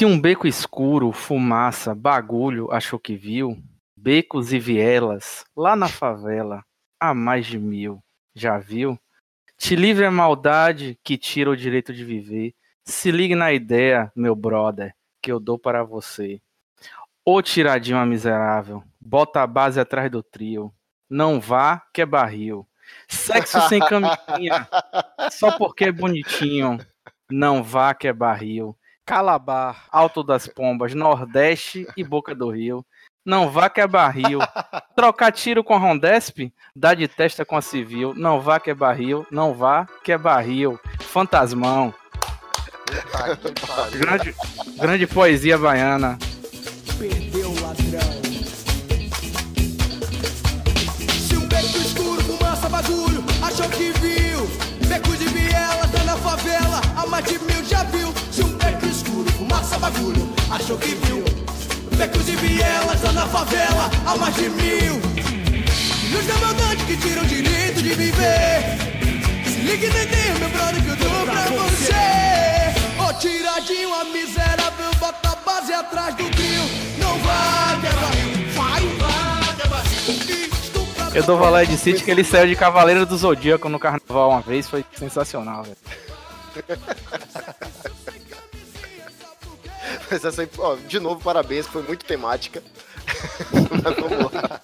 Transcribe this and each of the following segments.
Se um beco escuro, fumaça, bagulho achou que viu, becos e vielas, lá na favela, há mais de mil, já viu? Te livre a maldade que tira o direito de viver. Se ligue na ideia, meu brother, que eu dou para você. Ô tiradinho miserável, bota a base atrás do trio. Não vá, que é barril. Sexo sem camisinha, só porque é bonitinho. Não vá, que é barril. Calabar, Alto das Pombas, Nordeste e Boca do Rio. Não vá que é barril. Trocar tiro com a Rondesp, dá de testa com a civil. Não vá que é barril, não vá que é barril. Fantasmão. grande, grande poesia baiana. Perdeu o ladrão. Fumaça, bagulho, achou que viu. Becos e vielas lá na favela, há mais de mil. E os demandantes que tiram o direito de viver. Se ligue e meu brother, que eu dou pra você. Ô oh, tiradinho, a miserável, bota a base atrás do trio. Não vai, quebra, vai, vai, quebra. Eu dou valé de City que ele saiu de Cavaleiro do Zodíaco no carnaval uma vez, foi sensacional, velho. Mas essa aí, ó, de novo, parabéns, foi muito temática. Mas vamos lá.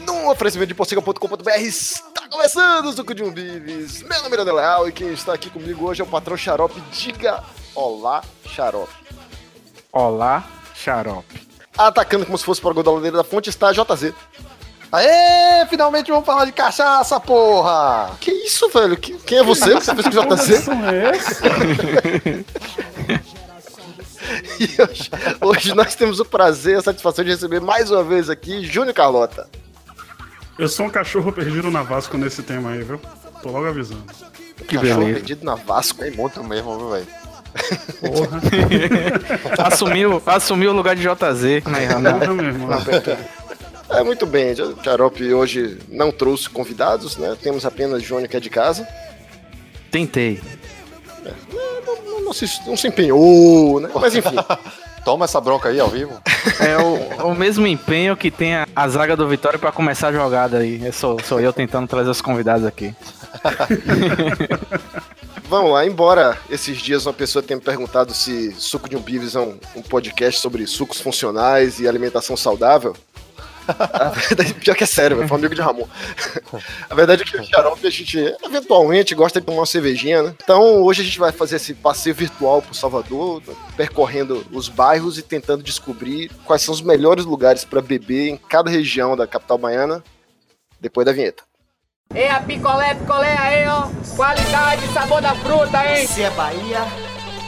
Num oferecimento de porciga.com.br está começando o Suco de um Bives. Meu nome é Daniel Leal e quem está aqui comigo hoje é o patrão Xarope. Diga olá, Xarope. Olá, Xarope. Atacando como se fosse para o da ladeira da fonte está JZ. Aê, finalmente vamos falar de cachaça, porra! Que isso, velho? Quem é você? Você fez com JZ? e hoje, hoje, nós temos o prazer e a satisfação de receber mais uma vez aqui Júnior Carlota. Eu sou um cachorro perdido na Vasco nesse tema aí, viu? Tô logo avisando. Que cachorro beleza. perdido na Vasco é muito mesmo, viu, velho? Porra. assumiu, assumiu o lugar de JZ. É, muito bem. O Xarope hoje não trouxe convidados, né? Temos apenas Jônio que é de casa. Tentei. É, não, não, não, se, não se empenhou, né? Mas enfim. Toma essa bronca aí ao vivo. É o, o mesmo empenho que tem a, a zaga do Vitória para começar a jogada aí. Eu sou, sou eu tentando trazer os convidados aqui. Vamos lá, embora esses dias uma pessoa tenha me perguntado se Suco de um Bives é um, um podcast sobre sucos funcionais e alimentação saudável, a verdade, pior que é sério, foi um amigo de Ramon. A verdade é que o Xarope, a gente eventualmente gosta de tomar uma cervejinha, né? Então hoje a gente vai fazer esse passeio virtual pro Salvador, percorrendo os bairros e tentando descobrir quais são os melhores lugares para beber em cada região da capital baiana, depois da vinheta. É a picolé, picolé aí, ó. Qualidade, sabor da fruta, hein? Você é Bahia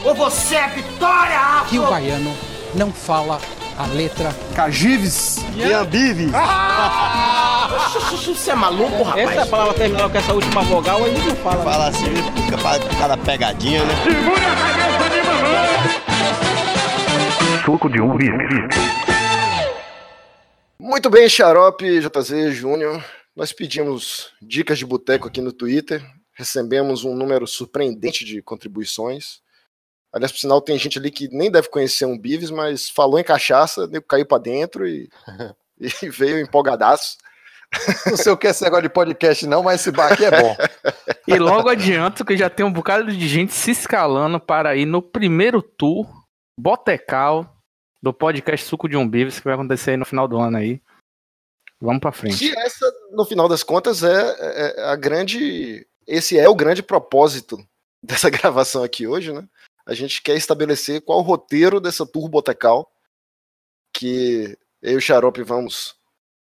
ou você é Vitória? Que o baiano não fala a letra Cagives e Ambives. Ah! Você é maluco, rapaz? Essa palavra terminal com essa última vogal aí não fala. Fala assim, fica cada pegadinha, né? Segura a cabeça de mamãe! Suco de um Muito bem, Xarope, JZ, Júnior. Nós pedimos dicas de boteco aqui no Twitter. Recebemos um número surpreendente de contribuições. Aliás, por sinal, tem gente ali que nem deve conhecer um Bives, mas falou em cachaça, caiu para dentro e, e, veio empolgadaço. Não sei o que é esse negócio de podcast, não, mas esse bar aqui é bom. E logo adianto que já tem um bocado de gente se escalando para ir no primeiro tour botecal do podcast Suco de um Bives, que vai acontecer aí no final do ano aí. Vamos para frente. E essa, no final das contas, é, é a grande. Esse é o grande propósito dessa gravação aqui hoje, né? A gente quer estabelecer qual o roteiro dessa tour botecal que eu e o Xarope vamos.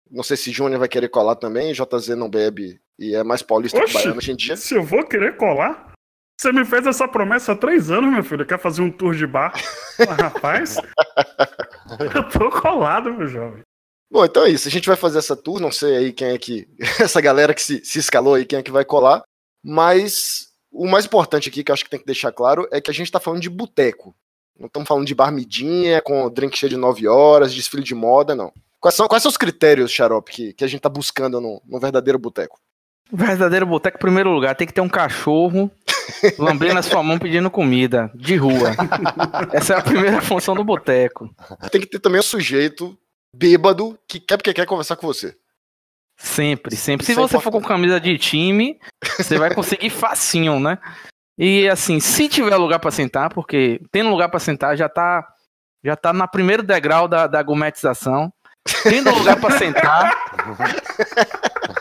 Não sei se Júnior vai querer colar também, JZ não bebe e é mais paulista Oxi, que baiano hoje em dia. Se eu vou querer colar? Você me fez essa promessa há três anos, meu filho. Quer fazer um tour de bar? rapaz, eu tô colado, meu jovem. Bom, então é isso. A gente vai fazer essa tour. Não sei aí quem é que. Essa galera que se, se escalou aí, quem é que vai colar. Mas o mais importante aqui, que eu acho que tem que deixar claro, é que a gente está falando de boteco. Não estamos falando de barmidinha, com drink cheio de 9 horas, desfile de moda, não. Quais são, quais são os critérios, Xarope, que, que a gente está buscando no, no verdadeiro boteco? Verdadeiro boteco, primeiro lugar, tem que ter um cachorro lambendo a sua mão pedindo comida, de rua. Essa é a primeira função do boteco. Tem que ter também um sujeito bêbado que quer porque quer conversar com você. Sempre, sempre. Se Isso é você for com camisa de time, você vai conseguir facinho, né? E assim, se tiver lugar pra sentar, porque tendo lugar pra sentar já tá já tá na primeiro degrau da, da gourmetização. Tendo lugar pra sentar,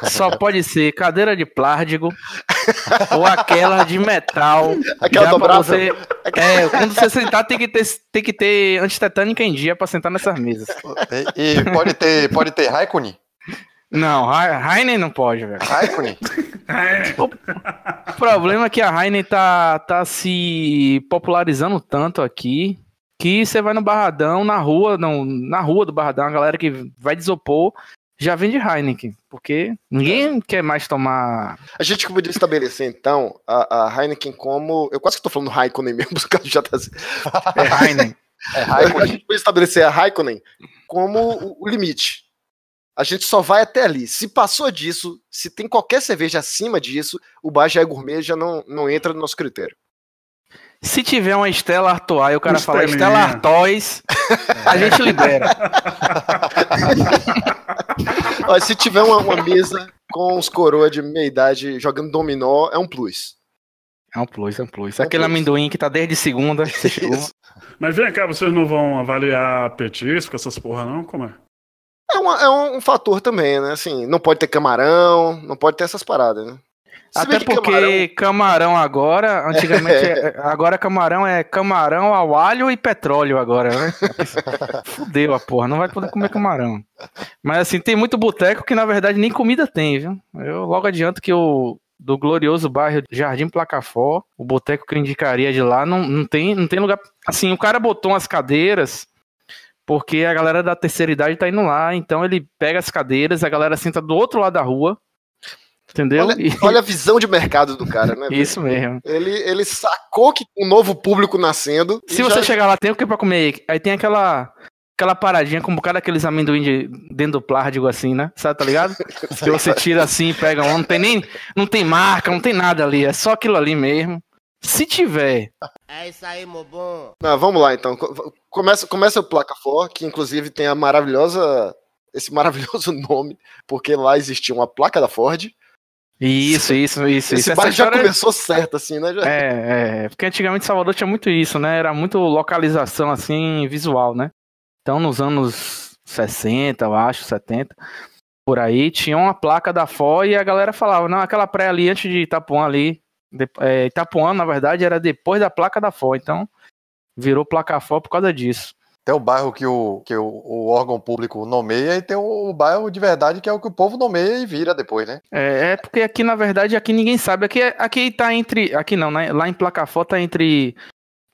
só pode ser cadeira de plástico ou aquela de metal. Aquela dobrável. você, é, quando você sentar tem que ter tem que ter antitetânica em dia pra sentar nessas mesas. E, e pode ter, pode ter Raikkonen? Não, He- Heinen não pode, velho. Raikkonen? O problema é que a Heinen tá, tá se popularizando tanto aqui que você vai no Barradão, na rua, não, na rua do Barradão, a galera que vai desopor já vende Heineken, porque ninguém quer mais tomar. A gente podia estabelecer, então, a, a Heineken como. Eu quase que tô falando Raikkonen mesmo, por causa do JZ. É Heinen. É A gente podia estabelecer a Raikkonen como o limite. A gente só vai até ali. Se passou disso, se tem qualquer cerveja acima disso, o bar já é gourmet, já não, não entra no nosso critério. Se tiver uma Stella Artois e o cara falar. Stella Artois, a gente libera. Ó, se tiver uma, uma mesa com os coroa de meia idade jogando dominó, é um plus. É um plus, é um plus. É um Aquele plus. amendoim que tá desde segunda. Mas vem cá, vocês não vão avaliar petisco, essas porra não? Como é? É, uma- é um, fator também, né? Assim, não pode ter camarão, não pode ter essas paradas, né? Se Até que porque camarão... agora, antigamente, é- agora camarão é camarão ao alho e petróleo agora, né? Fudeu a porra, não vai poder comer camarão. Mas assim, tem muito boteco que na verdade nem comida tem, viu? Eu logo adianto que o do glorioso bairro Jardim Placafó, o boteco que eu indicaria de lá, não, não, tem, não tem lugar. Assim, o cara botou umas cadeiras porque a galera da terceira idade tá indo lá, então ele pega as cadeiras, a galera senta do outro lado da rua, entendeu? Olha, E- olha a visão de mercado do cara, né? Isso mesmo. Ele, ele sacou que um novo público nascendo. Se você já- chegar lá, tem o que pra comer? Aí tem aquela aquela paradinha com um bocado daqueles amendoim de, dentro do plárdigo assim, né? Sabe, tá ligado? que você tira assim, pega um, não tem nem não tem marca, não tem nada ali, é só aquilo ali mesmo. Se tiver, É isso aí, meu bom. Não, vamos lá então. Co- Começa, começa o Placa For, que inclusive tem a maravilhosa. Esse maravilhoso nome, porque lá existia uma placa da Ford. isso, isso, isso, Esse isso. Essa bairro já história- começou certo, assim, né? Já- É, é, porque antigamente Salvador tinha muito isso, né? Era muito localização assim, visual, né? Então nos anos 60, eu acho, 70, por aí, tinha uma placa da FO e a galera falava, não, aquela praia ali antes de Itapuã ali, de, é, Itapuã, na verdade, era depois da placa da FO, então virou placa FO por causa disso. Tem o bairro que, o, que o, o órgão público nomeia e tem o, o bairro de verdade que é o que o povo nomeia e vira depois, né? É, é porque aqui, na verdade, aqui ninguém sabe. Aqui, é- aqui tá entre. Aqui não, né? Lá em Placafó tá entre.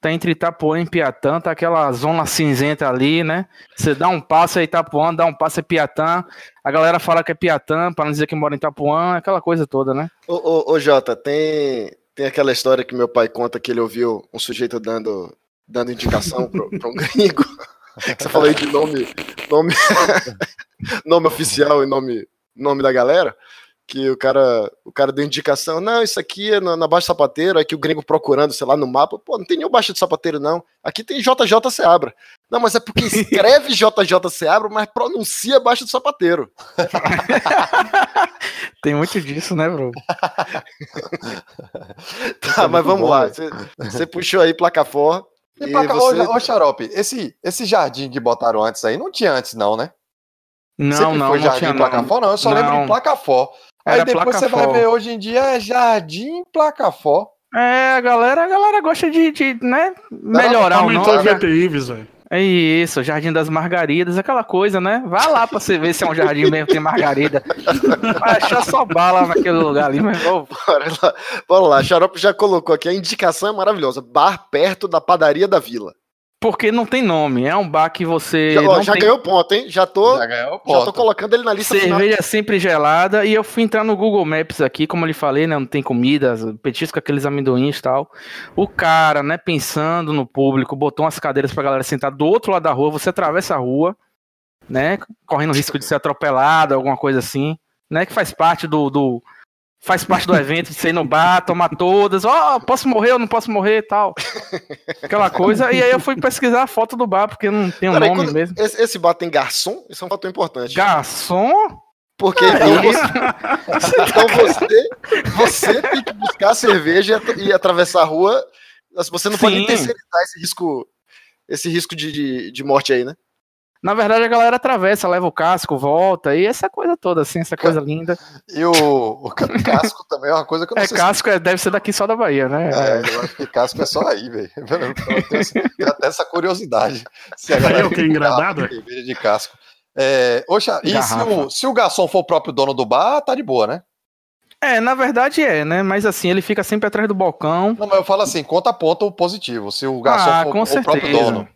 Tá entre Itapuã e Piatã, tá aquela zona cinzenta ali, né? Você dá um passo é Itapuã, dá um passo é Piatã. A galera fala que é Piatã, pra não dizer que mora em Itapuã, aquela coisa toda, né? Ô, ô, ô, Jota, tem, tem aquela história que meu pai conta que ele ouviu um sujeito dando, dando indicação pra um gringo. Você falou aí de nome, nome, nome oficial e nome, nome da galera. Que o cara, o cara deu indicação, não, isso aqui é na, na Baixa Sapateiro, aqui o gringo procurando, sei lá, no mapa, pô, não tem nenhum Baixa de Sapateiro, não. Aqui tem JJ Seabra. Não, mas é porque escreve JJ Seabra, mas pronuncia Baixa do Sapateiro. Tem muito disso, né, bro? Tá, mas muito vamos bom, lá. Você, você puxou aí placa for. E, E pra cá, você- ô, ô, Xarope, esse, esse jardim que botaram antes aí, não tinha antes não, né? Não, Sempre não, foi não jardim tinha Placafó, não. Eu só lembro Não. de Placafó. Aí Era depois você vai ver, hoje em dia é Jardim Placafó. É, a galera, a galera gosta de, de né, melhorar o Aumentou nome. o VTI, velho. É isso, Jardim das Margaridas, aquela coisa, né? Vá lá pra você ver se é um jardim mesmo que tem margarida. Vai achar só bala naquele lugar ali, mas ô, Bora lá, bora lá. Xarope já colocou aqui. A indicação é maravilhosa. Bar perto da padaria da vila. Porque não tem nome. É um bar que você. Já, ó, não já tem ganhou ponto, hein? Já tô, Já ganhou já ponto. tô colocando ele na lista final. cerveja sempre gelada. E eu fui entrar no Google Maps aqui, como eu lhe falei, né? Não tem comida, petisco, aqueles amendoins e tal. O cara, né, pensando no público, botou umas cadeiras pra galera sentar do outro lado da rua. Você atravessa a rua, né? Correndo risco de ser atropelado, alguma coisa assim, né? Que faz parte do, do, faz parte do evento, de ser no bar, tomar todas, ó, posso morrer ou não posso morrer e tal. Aquela coisa. E aí eu fui pesquisar a foto do bar, porque não tem um Peraí, nome quando- mesmo. esse, esse bar tem garçom? Isso é um fator importante. Garçom? Porque então, você, então você, você tem que buscar a cerveja e at- atravessar a rua. Você não pode nem Sim. terceirizar esse risco, esse risco de, de, de morte aí, né? Na verdade, a galera atravessa, leva o casco, volta, e essa coisa toda, assim, essa coisa linda. E o, o ca- casco também é uma coisa que eu não É, sei se- casco é- deve ser daqui só da Bahia, né? É, eu acho que casco é só aí, velho. Até essa curiosidade. Se a galera eu que é engradado? de casco. É, oxa, e se o, se o garçom for o próprio dono do bar, tá de boa, né? É, na verdade é, né? Mas assim, ele fica sempre atrás do balcão. Não, mas eu falo assim, conta ponto positivo. Se o garçom Ah, for com o próprio certeza. dono.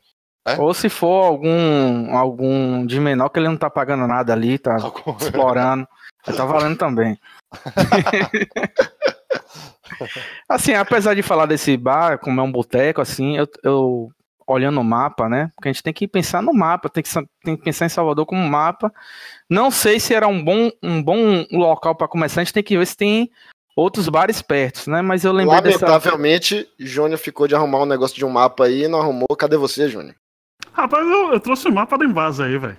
É? Ou se for algum, algum de menor que ele não tá pagando nada ali, tá explorando. Tá valendo também. assim, apesar de falar desse bar, como é um boteco, assim, eu, eu olhando o mapa, né? Porque a gente tem que pensar no mapa, tem que, tem que pensar em Salvador como mapa. Não sei se era um bom, um bom local para começar, a gente tem que ver se tem outros bares perto, né? Mas eu lembrei dessa. Lamentavelmente, Júnior ficou de arrumar um negócio de um mapa aí e não arrumou. Cadê você, Júnior? Rapaz, eu, eu trouxe o mapa da Invasa aí, velho.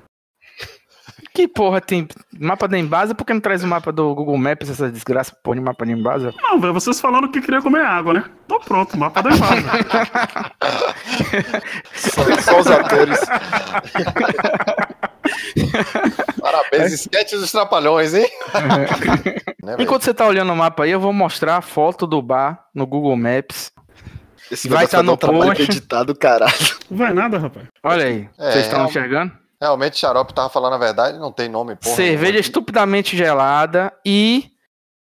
Que porra tem mapa da Embasa? Por que não traz o mapa do Google Maps, essa desgraça porra de mapa da Embasa? Não, velho, vocês falaram que queria comer água, né? Tô pronto, mapa da Invasa. Só, só os atores. Parabéns, esquete dos trapalhões, hein? Né, velho? Enquanto você tá olhando o mapa aí, eu vou mostrar a foto do bar no Google Maps. Esse Vai negócio tá dar no um post. editado, caralho. Não vai nada, rapaz. Olha aí, É, vocês estão é enxergando? Realmente, Xarope tava falando a verdade, não tem nome, porra. Cerveja estupidamente gelada e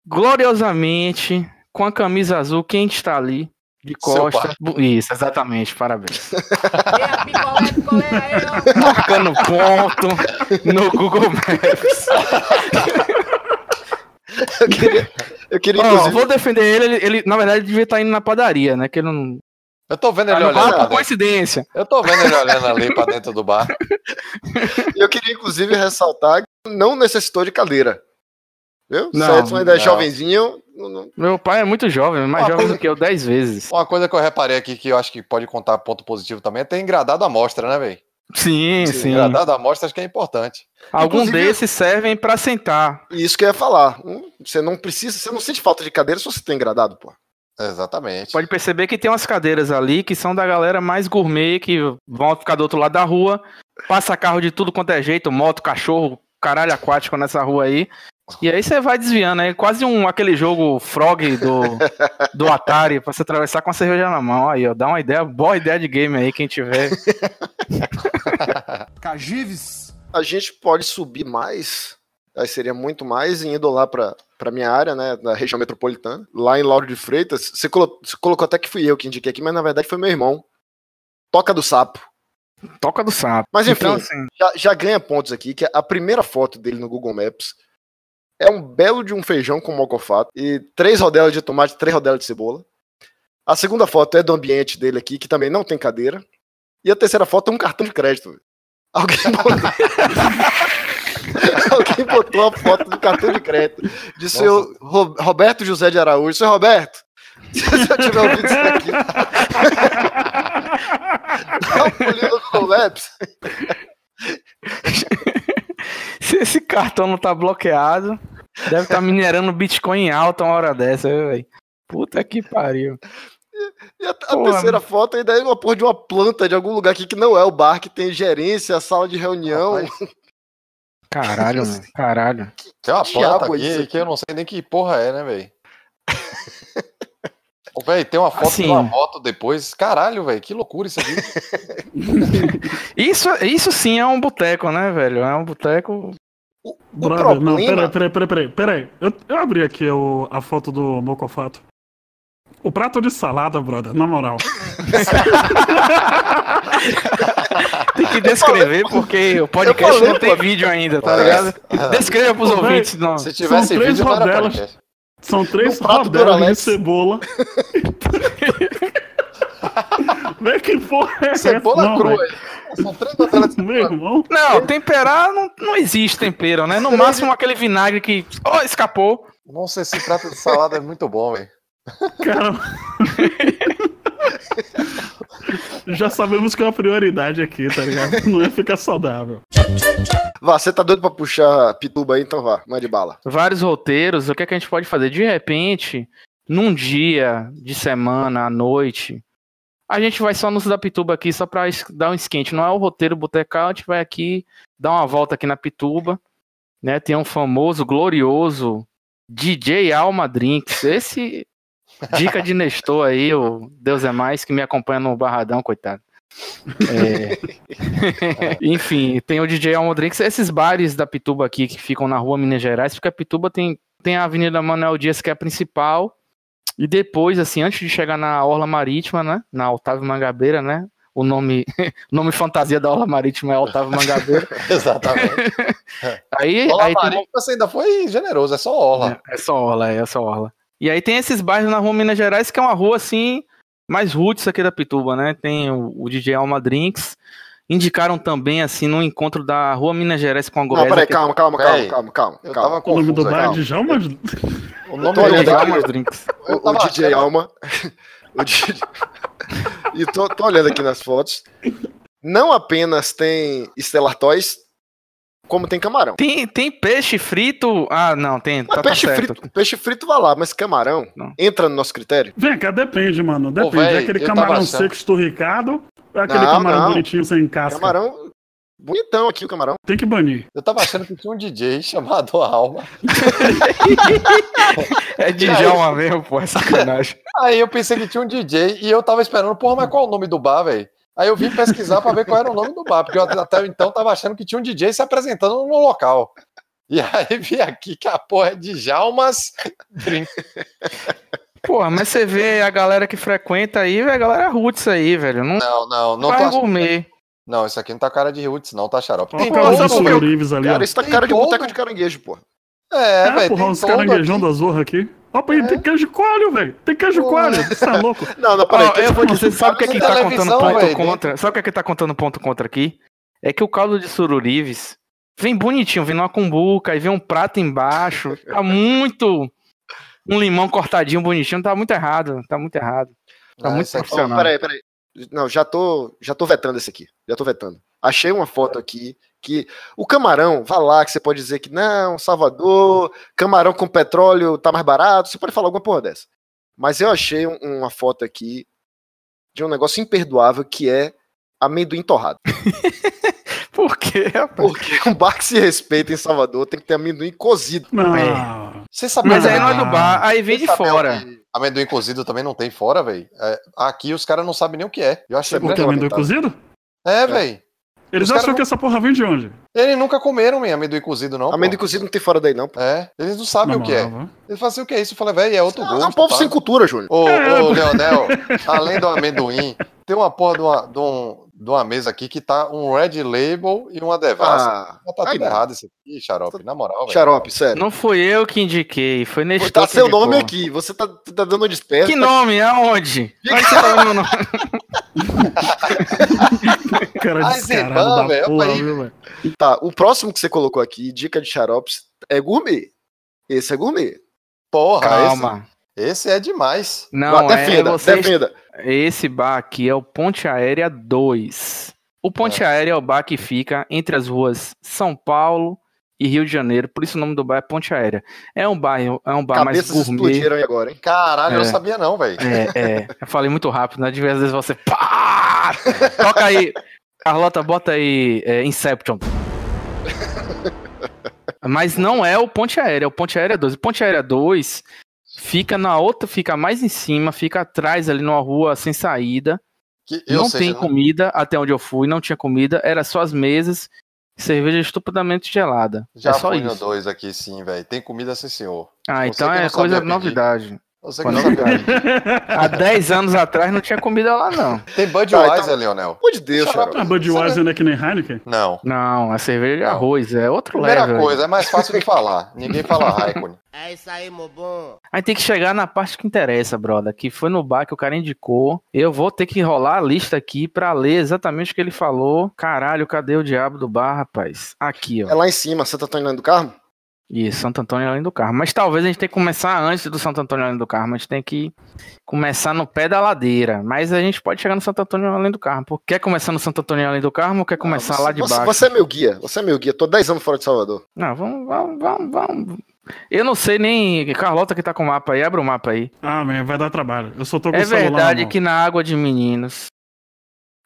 gloriosamente com a camisa azul, quem está ali? De costa. Isso, exatamente, parabéns. Ó. Marcando ponto no Google Maps. Eu queria, eu queria Ó, inclusive. vou defender ele, ele, ele, na verdade, devia estar indo na padaria, né? Que ele não. Eu tô vendo Tá ele no olhando bar por coincidência. Eu tô vendo ele olhando ali pra dentro do bar. Eu queria, inclusive, ressaltar que não necessitou de cadeira. Viu? Não, Se o Edson ainda é jovenzinho. não- não- Meu pai é muito jovem, mais Uma jovem coisa- do que eu 10 vezes. Uma coisa que eu reparei aqui que eu acho que pode contar ponto positivo também é ter engradado a amostra, né, velho? Sim, sim. Engradado a amostra acho que é importante. Alguns Inclusive- desses servem pra sentar. Isso que eu ia falar. Hum, Você não precisa, você não sente falta de cadeira se você tem engradado, pô. Exatamente. Pode perceber que tem umas cadeiras ali que são da galera mais gourmet, que vão ficar do outro lado da rua, passa carro de tudo quanto é jeito, moto, cachorro, caralho aquático nessa rua aí. E aí você vai desviando, é quase um aquele jogo Frog do, do Atari, pra você atravessar com a cerveja na mão. Aí, ó, dá uma ideia, boa ideia de game aí, quem tiver. Cagives. A gente pode subir mais, aí seria muito mais, indo lá pra, pra minha área, né, da região metropolitana, lá em Lauro de Freitas. Você, colo- você colocou até que fui eu que indiquei aqui, mas na verdade foi meu irmão. Toca do Sapo. Toca do sapo. Mas enfim, Então, assim, já, já ganha pontos aqui, que a primeira foto dele no Google Maps é um belo de um feijão com mocofato e três rodelas de tomate, três rodelas de cebola. A segunda foto é do ambiente dele aqui, que também não tem cadeira. E a terceira foto é um cartão de crédito. Alguém botou... Alguém botou a foto do cartão de crédito de seu Ro- Roberto José de Araújo. Seu Roberto, se você tiver ouvido isso aqui, dá um pulinho no. Se esse cartão não tá bloqueado, deve estar minerando Bitcoin em alta uma hora dessa, viu, velho. Puta que pariu. E a, a Porra. terceira foto ainda é uma porra de uma planta de algum lugar aqui que não é o bar, que tem gerência, sala de reunião. Rapaz, Caralho, mano. Caralho. Tem uma diabo planta é aqui aqui? que eu não sei nem que porra é, né, velho? Ô, Véi, tem uma foto Assim. de uma moto depois. Caralho, velho, que loucura isso aqui. Isso, isso sim é um boteco, né, velho? É um boteco. O, o Brother, não, peraí, peraí, peraí, peraí, peraí. Eu, eu abri aqui o- a foto do Mocofato. O prato de salada, brother, na moral. Tem que descrever porque o podcast falei, não tem pô. vídeo ainda, tá ligado? Descreva pros véi, ouvintes. Não. Se tivesse três vídeo, rodelas. São três rodelas de cebola. Vê que porra é essa? Cebola Não, crua aí. São três rodelas de Meu cebola. irmão. Não, temperar não, não existe tempero, né? No máximo aquele vinagre que ó, escapou, Nossa, esse prato de salada é muito bom, velho. Cara. Já sabemos que é uma prioridade aqui, tá ligado? Não é ficar saudável. Vá, você tá doido pra puxar pituba aí, então vá, mande bala. Vários roteiros, o que, é que a gente pode fazer? De repente, num dia de semana, à noite, a gente vai só nos da Pituba aqui, só pra dar um esquente. Não é o roteiro botecal, a gente vai aqui dar uma volta aqui na Pituba. Né? Tem um famoso, glorioso DJ Alma Drinks. Esse dica de Nestor aí, o Deus é mais, que me acompanha no Barradão, coitado. É. Enfim, tem o DJ Alma Drinks, esses bares da Pituba aqui que ficam na rua Minas Gerais, porque a Pituba tem, tem a Avenida Manuel Dias, que é a principal, e depois, assim, antes de chegar na Orla Marítima, né? Na Otávio Mangabeira, né? O nome, nome fantasia da Orla Marítima é Otávio Mangabeira. Exatamente. Aí, Ola aí tem Marítima, você ainda foi generoso, é só Orla. É, é só Orla, é só Orla. E aí tem esses bairros na rua Minas Gerais, que é uma rua assim, mais roots aqui da Pituba, né? Tem o, o DJ Alma Drinks. Indicaram também, assim, no encontro da rua Minas Gerais com a Não, Goiás. peraí, calma, calma, calma, Peraí. calma, calma. Eu calma. tava O nome do bar é aqui. Djalma? O nome é aqui. Alma Drinks. O, DJ Alma. o DJ... e tô, tô olhando aqui nas fotos. Não apenas tem Stellar Toys, como tem camarão. Tem, tem peixe frito. Ah, não, tem. Tá, tá peixe, certo. frito, peixe frito vai lá, mas camarão Não. entra no nosso critério? Vem cá, depende, mano. Depende. véi, é aquele camarão seco esturricado ou é aquele Não, camarão não. bonitinho sem casca? Camarão. Bonitão aqui o camarão. Tem que banir. Eu tava achando que tinha um DJ chamado Alma. É de Djalma mesmo, pô, é sacanagem. Aí eu pensei que tinha um DJ e eu tava esperando, porra, mas qual é o nome do bar, velho? Aí eu vim pesquisar pra ver qual era o nome do bar, porque eu até então tava achando que tinha um DJ se apresentando no local. E aí vi aqui que a porra é de Jalmas Drink. Porra, mas você vê a galera que frequenta aí, velho, a galera roots aí, velho. Não Não, não, não achando. gourmet. Não, isso aqui não tá cara de roots, não, tá xarope. Tem o caso do todo, Sul velho. Orives ali, Cara, isso tá cara de boteco de caranguejo, pô. É, É, velho, porra, tem uns caranguejão aqui. da Zorra aqui. Aí tem queijo coalho, velho. Tem queijo Porra. coalho. Você tá louco? Não, não, peraí. Ó, eu vou dizer, sabe o que é que tá contando ponto velho, contra? Sabe o que é que tá contando ponto contra aqui? É que o caldo de sururives vem bonitinho, vem numa cumbuca, aí vem um prato embaixo. Tá muito. Um limão cortadinho bonitinho, tá muito errado. Tá muito errado. Tá Ah, muito Ó, profissional. peraí, peraí. Não, já tô, já tô vetando esse aqui. Já tô vetando. Achei uma foto aqui que o camarão, vá lá que você pode dizer que não, Salvador, camarão com petróleo tá mais barato, você pode falar alguma porra dessa. Mas eu achei um- uma foto aqui de um negócio imperdoável que é amendoim torrado. Por quê, rapaz? Porque um bar que se respeita em Salvador tem que ter amendoim cozido. Não. É. Você sabia Mas aí não é do bar, aí vem de Você fora. Amendoim cozido também não tem fora, velho. É, aqui os caras não sabem nem o que é. Eu achei é muito que, amendoim lamentável. cozido? É, velho. Eles acham que essa porra vem de onde? Eles nunca comeram hein, amendoim cozido, não. pô. amendoim cozido não tem fora daí, não. pô. É, eles não sabem Na o que é. Eles falam assim, o que é isso? Eu falei, velho, é outro É gosto. um povo tá? sem cultura, Júnior. Ô, É, ô, pô. Leonel, além do amendoim, tem uma porra de uma, de, um- de uma mesa aqui que tá um Red Label e uma Devassa. Ah, tá aí tudo não. errado isso aqui, xarope, na moral, velho. Xarope, sério. Não fui eu que indiquei, foi Nestor. Tá seu indicou. nome aqui, você tá, tá dando desperto. Que nome? Aonde? Onde você tá vendo meu nome? Cara Ai, descarado Zeban, da velho, porra, aí. viu, velho? Tá, o próximo que você colocou aqui, dica de xaropes, é gourmet. Esse é gourmet. Porra, Calma. Esse, esse é demais. Não, defenda, é vocês... defenda. Esse bar aqui é o Ponte Aérea 2. O Ponte Aérea é o bar que fica entre as ruas São Paulo e Rio de Janeiro, por isso o nome do bar é Ponte Aérea. É um bar, é um bar mais Cabeças gourmet. explodiram aí agora, hein? Caralho, eu É. não sabia não, velho. É, é. Eu falei muito rápido, né? Às vezes você. Pá! Toca aí. Carlota, bota aí é, Inception. Mas não é o Ponte Aérea, é o Ponte Aérea 2. O Ponte Aérea 2 fica na outra, fica mais em cima, fica atrás ali numa rua sem saída. Que, não sei, tem não- comida, até onde eu fui, não tinha comida, era só as mesas, cerveja estupidamente gelada. Já é só fui no isso. 2 aqui, sim, velho. Tem comida, sim, senhor. Ah, Você então é coisa novidade. Você que sabia. Há 10 anos atrás não tinha comida lá, não. Tem Budweiser, Tá, então- Leonel? Pô de Deus, xarope. A Budweiser não é que nem Heineken? Não. Não, a cerveja de arroz é outro Primeira level. coisa, é mais fácil de falar. Ninguém fala Raikkonen. É isso aí, meu bom. Aí tem que chegar na parte que interessa, brother. Que foi no bar que o cara indicou. Eu vou ter que rolar a lista aqui pra ler exatamente o que ele falou. Caralho, cadê o diabo do bar, rapaz? Aqui, É ó. lá em cima, Santo Antônio do Carmo? E Santo Antônio além do Carmo. Mas talvez a gente tenha que começar antes do Santo Antônio além do Carmo. A gente tem que começar no pé da ladeira. Mas a gente pode chegar no Santo Antônio além do Carmo. Pô, Quer começar no Santo Antônio além do Carmo ou quer começar você, lá de você- baixo? Você é meu guia, você é meu guia. Tô 10 anos fora de Salvador. Não, vamos, vamos, vamos, vamos. Eu não sei nem. Carlota que tá com o mapa aí, abre o mapa aí. Ah, man, vai dar trabalho. Eu só tô com É na verdade que na Água de Meninos.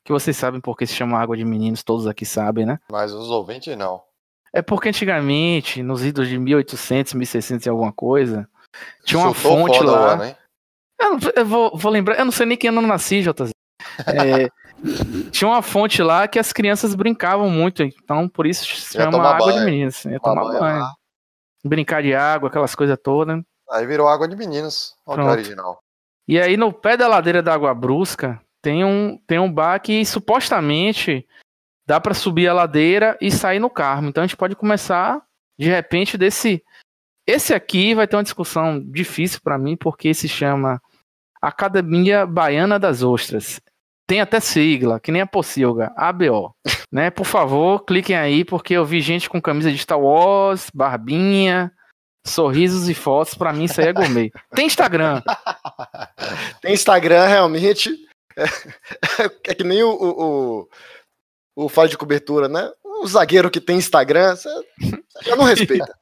Que vocês sabem por que se chama Água de Meninos, todos aqui sabem, né? Mas os ouvintes não. É porque antigamente, nos idos de 1800, 1600 e alguma coisa, tinha uma fonte lá. ano, hein? Eu, não- eu vou, vou lembrar, eu não sei nem que ano eu nasci, JZ. É, tinha uma fonte lá que as crianças brincavam muito, então por isso se Ia chama Água de banho. Meninos. Ia Tomar tomar banho banho. lá. Brincar de água, aquelas coisas todas. Aí virou água de meninos. Olha Pronto. original. E aí no pé da ladeira da Água Brusca tem um, tem um bar que supostamente dá pra subir a ladeira e sair no Carmo. Então a gente pode começar de repente desse esse aqui vai ter uma discussão difícil pra mim porque se chama Academia Baiana das Ostras. Tem até sigla, que nem a Pocilga, ABO. né? Por favor, cliquem aí porque eu vi gente com camisa de Star Wars, barbinha, sorrisos e fotos. Pra mim isso aí é gourmet. Tem Instagram. Tem Instagram, realmente. É, é que nem o, o, o, o file de cobertura, né? O zagueiro que tem Instagram, você já não respeita.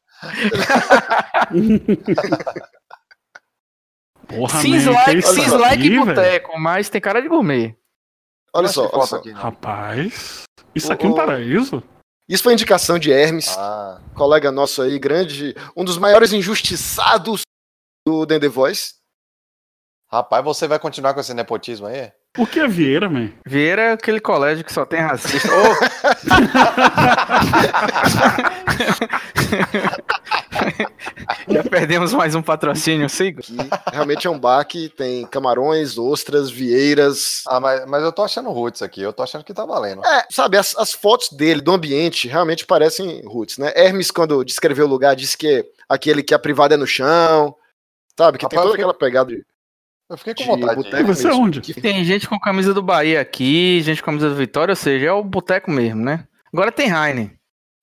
Porra, man, Cis que like, isso cis aqui, like velho? boteco, mas tem cara de gourmet. Olha Mas só, olha só. aqui, não. Rapaz, isso O- aqui é um paraíso? Isso foi indicação de Hermes, Ah, colega nosso aí, grande, um dos maiores injustiçados do The Voice. rapaz, você vai continuar com esse nepotismo aí? O que é Vieira, man? Vieira é aquele colégio que só tem racista. Ô! Já perdemos mais um patrocínio. Que realmente é um bar que tem camarões, ostras, vieiras. Ah, mas, mas eu tô achando roots aqui. Eu tô achando que tá valendo. É, sabe, as, as fotos dele, do ambiente, realmente parecem roots, né? Hermes, quando descreveu o lugar, disse que aquele que a privada é no chão, sabe? Que tem Rapaz, toda eu fiquei- aquela pegada de, Eu fiquei com de vontade. boteco Você é onde? Tem gente com camisa do Bahia aqui, gente com camisa do Vitória, ou seja, é o boteco mesmo, né? Agora tem Heine.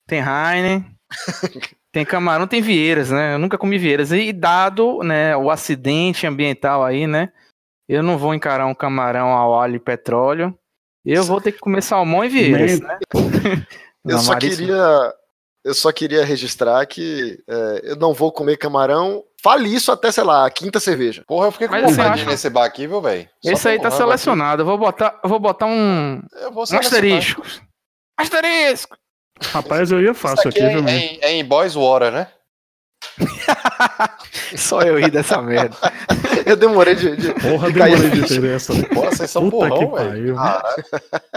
Tem Heine. tem camarão, tem vieiras, né? Eu nunca comi vieiras. E dado né, o acidente ambiental aí, né? Eu não vou encarar um camarão ao alho e petróleo. Eu vou ter que comer salmão e vieiras, Man, né? Eu Não, só queria. Eu só queria registrar que é, eu não vou comer camarão. Fale isso até, sei lá, a quinta cerveja. Porra, eu fiquei com vontade de ir acha- nesse bar aqui, viu, velho? Esse aí tá selecionado. Eu vou botar, eu vou botar um, vou um asterisco. Asterisco! Rapaz, eu ia Isso fácil aqui aqui, é, viu, é em, é em Boys Water, né? Só eu ri dessa merda. Eu demorei de. de- Porra, de demorei de ter essa. Porra, vocês são Puta pariu. velho. Caralho.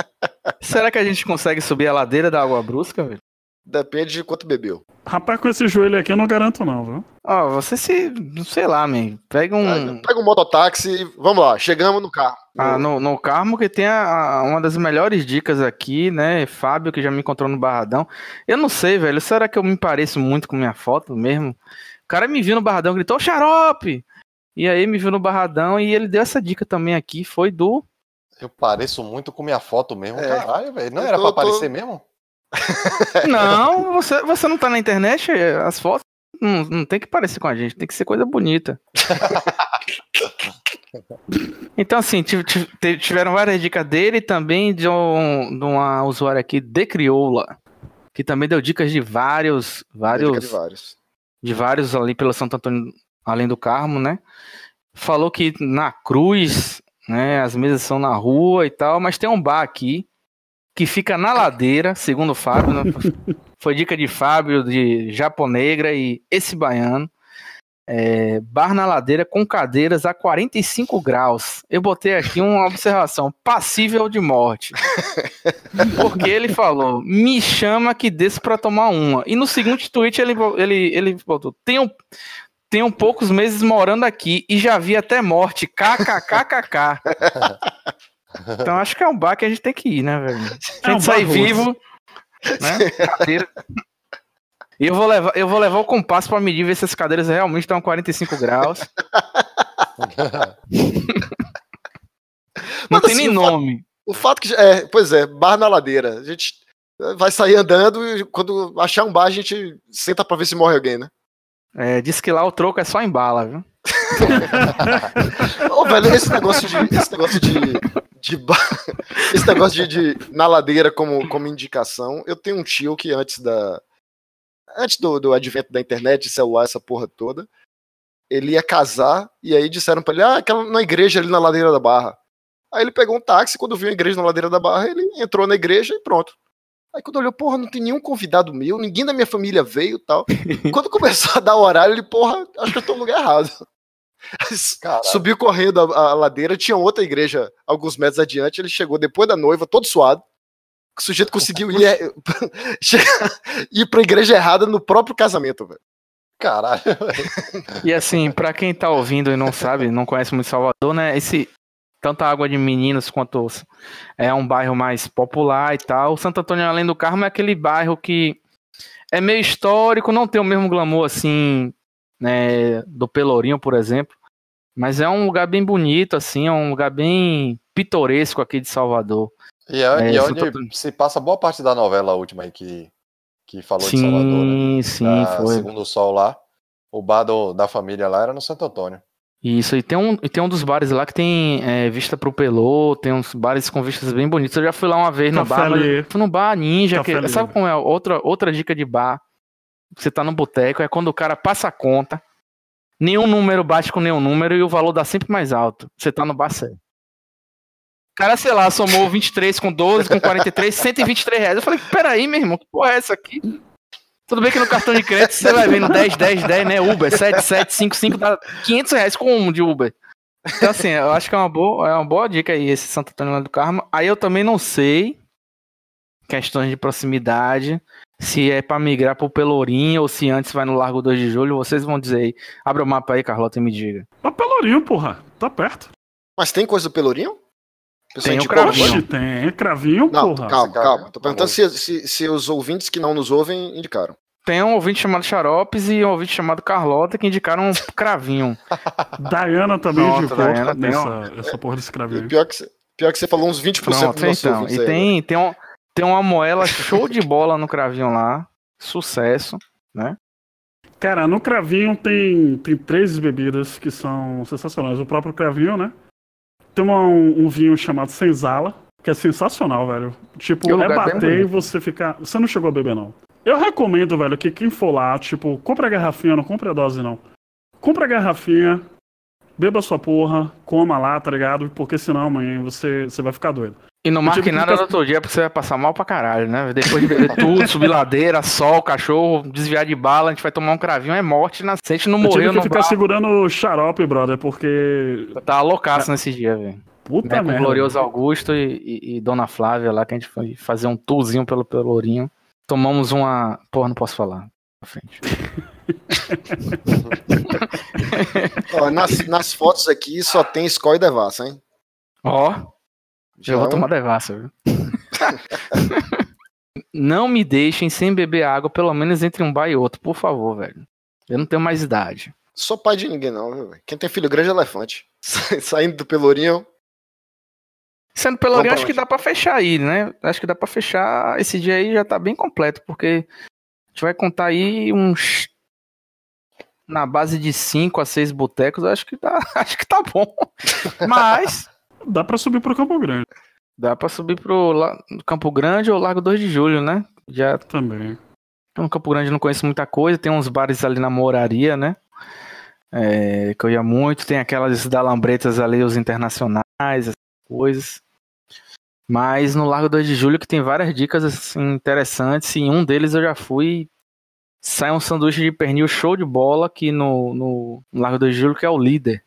Será que a gente consegue subir a ladeira da Água Brusca, velho? Depende de quanto bebeu. Rapaz, com esse joelho aqui eu não garanto, não, viu? Ó, você se. Sei lá, man. Pega um. Pega um mototáxi e vamos lá, chegamos no carro. Ah, no, no Carmo, que tem a- a- uma das melhores dicas aqui, né? Fábio, que já me encontrou no Barradão. Eu não sei, velho. Será que eu me pareço muito com minha foto mesmo? O cara me viu no Barradão, gritou xarope! E aí me viu no Barradão e ele deu essa dica também aqui. Foi do. Eu pareço muito com minha foto mesmo. É. Caralho, velho. Não Eu era tô- pra tô- aparecer mesmo? Não, você, você não tá na internet? As fotos não, não tem que parecer com a gente, tem que ser coisa bonita. Então, assim, tiveram várias dicas dele e também de, um, de uma usuária aqui, De Crioula, que também deu dicas de vários, vários, de vários. de vários ali pelo Santo Antônio, além do Carmo, né? Falou que na Cruz, né, as mesas são na rua e tal, mas tem um bar aqui que fica na ladeira, segundo o Fábio, né? foi dica de Fábio, de Japonegra e esse baiano. É, bar na ladeira com cadeiras a 45 graus. Eu botei aqui uma observação: passível de morte. Porque ele falou: me chama que desço pra tomar uma. E no seguinte tweet ele, ele, ele botou: tenho, tenho poucos meses morando aqui e já vi até morte. KKKKK. Então acho que é um bar que a gente tem que ir, né, velho? Se a É gente um sair vivo, né? E eu vou levar, eu vou levar o compasso pra medir ver se as cadeiras realmente estão a 45 graus. Não Mas tem assim, nem o fato- nome. O fato que. É, pois é, bar na ladeira. A gente. Vai sair andando e quando achar um bar, a gente senta pra ver se morre alguém, né? É, diz que lá o troco é só em bala, viu? Ô, velho, esse negócio de. Esse negócio de. De ba- esse negócio de, de- na ladeira como, como indicação. Eu tenho um tio que antes da. Antes do, do advento da internet, celular, essa porra toda, ele ia casar e aí disseram pra ele: ah, aquela na igreja ali na ladeira da barra. Aí ele pegou um táxi, quando viu a igreja na ladeira da barra, ele entrou na igreja e pronto. Aí quando olhou, porra, não tem nenhum convidado meu, ninguém da minha família veio e tal. quando começou a dar o horário, ele, porra, acho que eu tô no lugar errado. Subiu correndo a, a ladeira, tinha outra igreja alguns metros adiante, ele chegou depois da noiva, todo suado. O sujeito conseguiu ir, é, ir pra igreja errada no próprio casamento, velho. Caralho. E assim, pra quem tá ouvindo e não sabe, não conhece muito Salvador, né? Esse tanto a Água de Meninos quanto os- é um bairro mais popular e tal. Santo Antônio Além do Carmo é aquele bairro que é meio histórico, não tem o mesmo glamour assim, né, do Pelourinho, por exemplo, mas é um lugar bem bonito assim, é um lugar bem pitoresco aqui de Salvador. E é, É, e é onde Antônio. se passa boa parte da novela última aí que, que falou de Salvador, Sim, né? sim, Da foi. Segundo o Sol lá. O bar do- da família lá era no Santo Antônio. Isso, e tem um, e tem um dos bares lá que tem é, vista pro Pelô, tem uns bares com vistas bem bonitas. Eu já fui lá uma vez no Café bar, mas ali. fui no bar ninja, Café que, sabe como é? Outra, outra dica de bar, você tá no boteco, é quando o cara passa a conta, nenhum número bate com nenhum número e o valor dá sempre mais alto. Você tá no bar. O cara, sei lá, somou 23 com 12, com 43, 123 reais. Eu falei, peraí, meu irmão, que porra é essa aqui? Tudo bem que no cartão de crédito você vai vendo 10, 10, 10, né? Uber, 7, 7, 5, 5, dá 500 reais com um de Uber. Então, assim, eu acho que é uma boa, é uma boa dica aí, esse Santo Antônio lá do Carmo. Aí eu também não sei, questões de proximidade, se é pra migrar pro Pelourinho ou se antes vai no Largo 2 de Julho. Vocês vão dizer aí. Abra o mapa aí, Carlota, e me diga. Tá Pelourinho, porra. Tá perto. Mas tem coisa do Pelourinho? O pessoal Tem o Cravinho. Oxe, tem cravinho, Não, porra. calma, calma. é Tô perguntando se, se, se os ouvintes que não nos ouvem indicaram. Tem um ouvinte chamado Xaropes e um ouvinte chamado Carlota que indicaram um cravinho. Diana também Pronto, indicou Diana tem nessa, essa porra desse E cravinho. pior que, você- pior que você falou uns 20% Pronto, dos nossos então. ouvintes E aí tem, tem, um, tem uma moela show de bola no cravinho lá. Sucesso. Cara, no cravinho tem, tem três bebidas que são sensacionais. O próprio cravinho, né? Tem uma- um, um vinho chamado Senzala, que é sensacional, velho. Tipo, é é bater e você ficar. Você não chegou a beber, não. Eu recomendo, velho, que quem for lá, tipo, compra a garrafinha, não compra a dose, não. Compra a garrafinha, beba sua porra, coma lá, tá ligado? Porque senão amanhã você, você vai ficar doido. E não marque nada no outro dia porque você vai passar mal pra caralho, né? Depois de beber tudo, subir ladeira, sol, cachorro, desviar de bala, a gente vai tomar um cravinho, é morte. Na... Se a gente não Eu tive morreu que no ficar bar, segurando o xarope, brother, porque. tá loucaço nesse dia, velho. Puta Né, merda. Glorioso Augusto e, e- e Dona Flávia lá, que a gente foi fazer um tourzinho pelo Pelourinho. Tomamos uma. Porra, não posso falar. Pra frente. Ó, nas, nas fotos aqui só tem Skol e Devassa, hein? Ó, Já eu vou tomar devassa, viu? não me deixem sem beber água, pelo menos entre um bar e outro, por favor, velho. Eu não tenho mais idade. Sou pai de ninguém, não, viu? Quem tem filho grande é elefante. Saindo do Pelourinho. Sendo Pelourinho, acho que dá pra fechar aí, né? Acho que dá pra fechar. Esse dia aí já tá bem completo, porque a gente vai contar aí uns. Na base de 5 a 6 botecos, acho que tá, acho que tá bom. Mas Dá pra subir pro Campo Grande dá pra subir pro La- Campo Grande ou Largo 2 de Julho, né? Já também. no Campo Grande eu não conheço muita coisa, tem uns bares ali na Moraria, né? É, que eu ia muito, tem aquelas da Lambretas ali, os internacionais, essas coisas. Mas no Largo 2 de Julho que tem várias dicas assim, interessantes, e um deles eu já fui. Sai um sanduíche de pernil show de bola aqui no, no Largo 2 de Julho, que é o líder.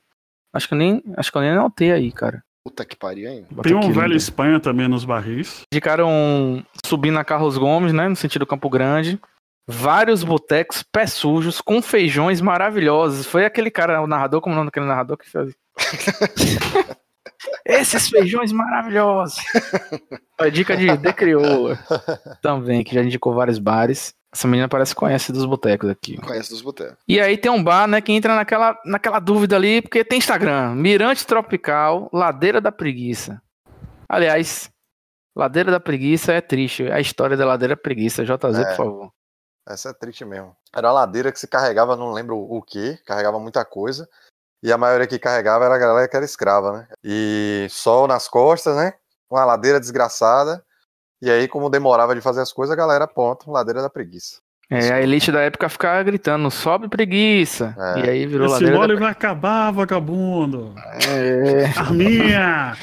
Acho que eu nem, acho que eu nem anotei aí, cara. Puta que pariu, hein? Tem um velho líder. Espanha também nos barris. Indicaram subir na Carlos Gomes, né? No sentido Campo Grande. Vários botecos, pés sujos, com feijões maravilhosos. Foi aquele cara, o narrador, como é o nome daquele narrador que fez? Esses feijões maravilhosos. A dica de The Crioula também, que já indicou vários bares. Essa menina parece que conhece dos botecos aqui. Conhece dos botecos. E aí tem um bar, né, que entra naquela, naquela dúvida ali, porque tem Instagram. Mirante Tropical, Ladeira da Preguiça. Aliás, Ladeira da Preguiça é triste. A história da Ladeira Preguiça. JZ, É. por favor. Essa é triste mesmo. Era uma ladeira que se carregava, não lembro o que, carregava muita coisa. E a maioria que carregava era a galera que era escrava, né? E sol nas costas, né? Uma ladeira desgraçada. E aí, como demorava de fazer as coisas, a galera, ponto, ladeira da preguiça. É, a elite da época ficava gritando, sobe preguiça. É. E aí virou Esse Ladeira mole da vai acabar, vagabundo. É. Arminha!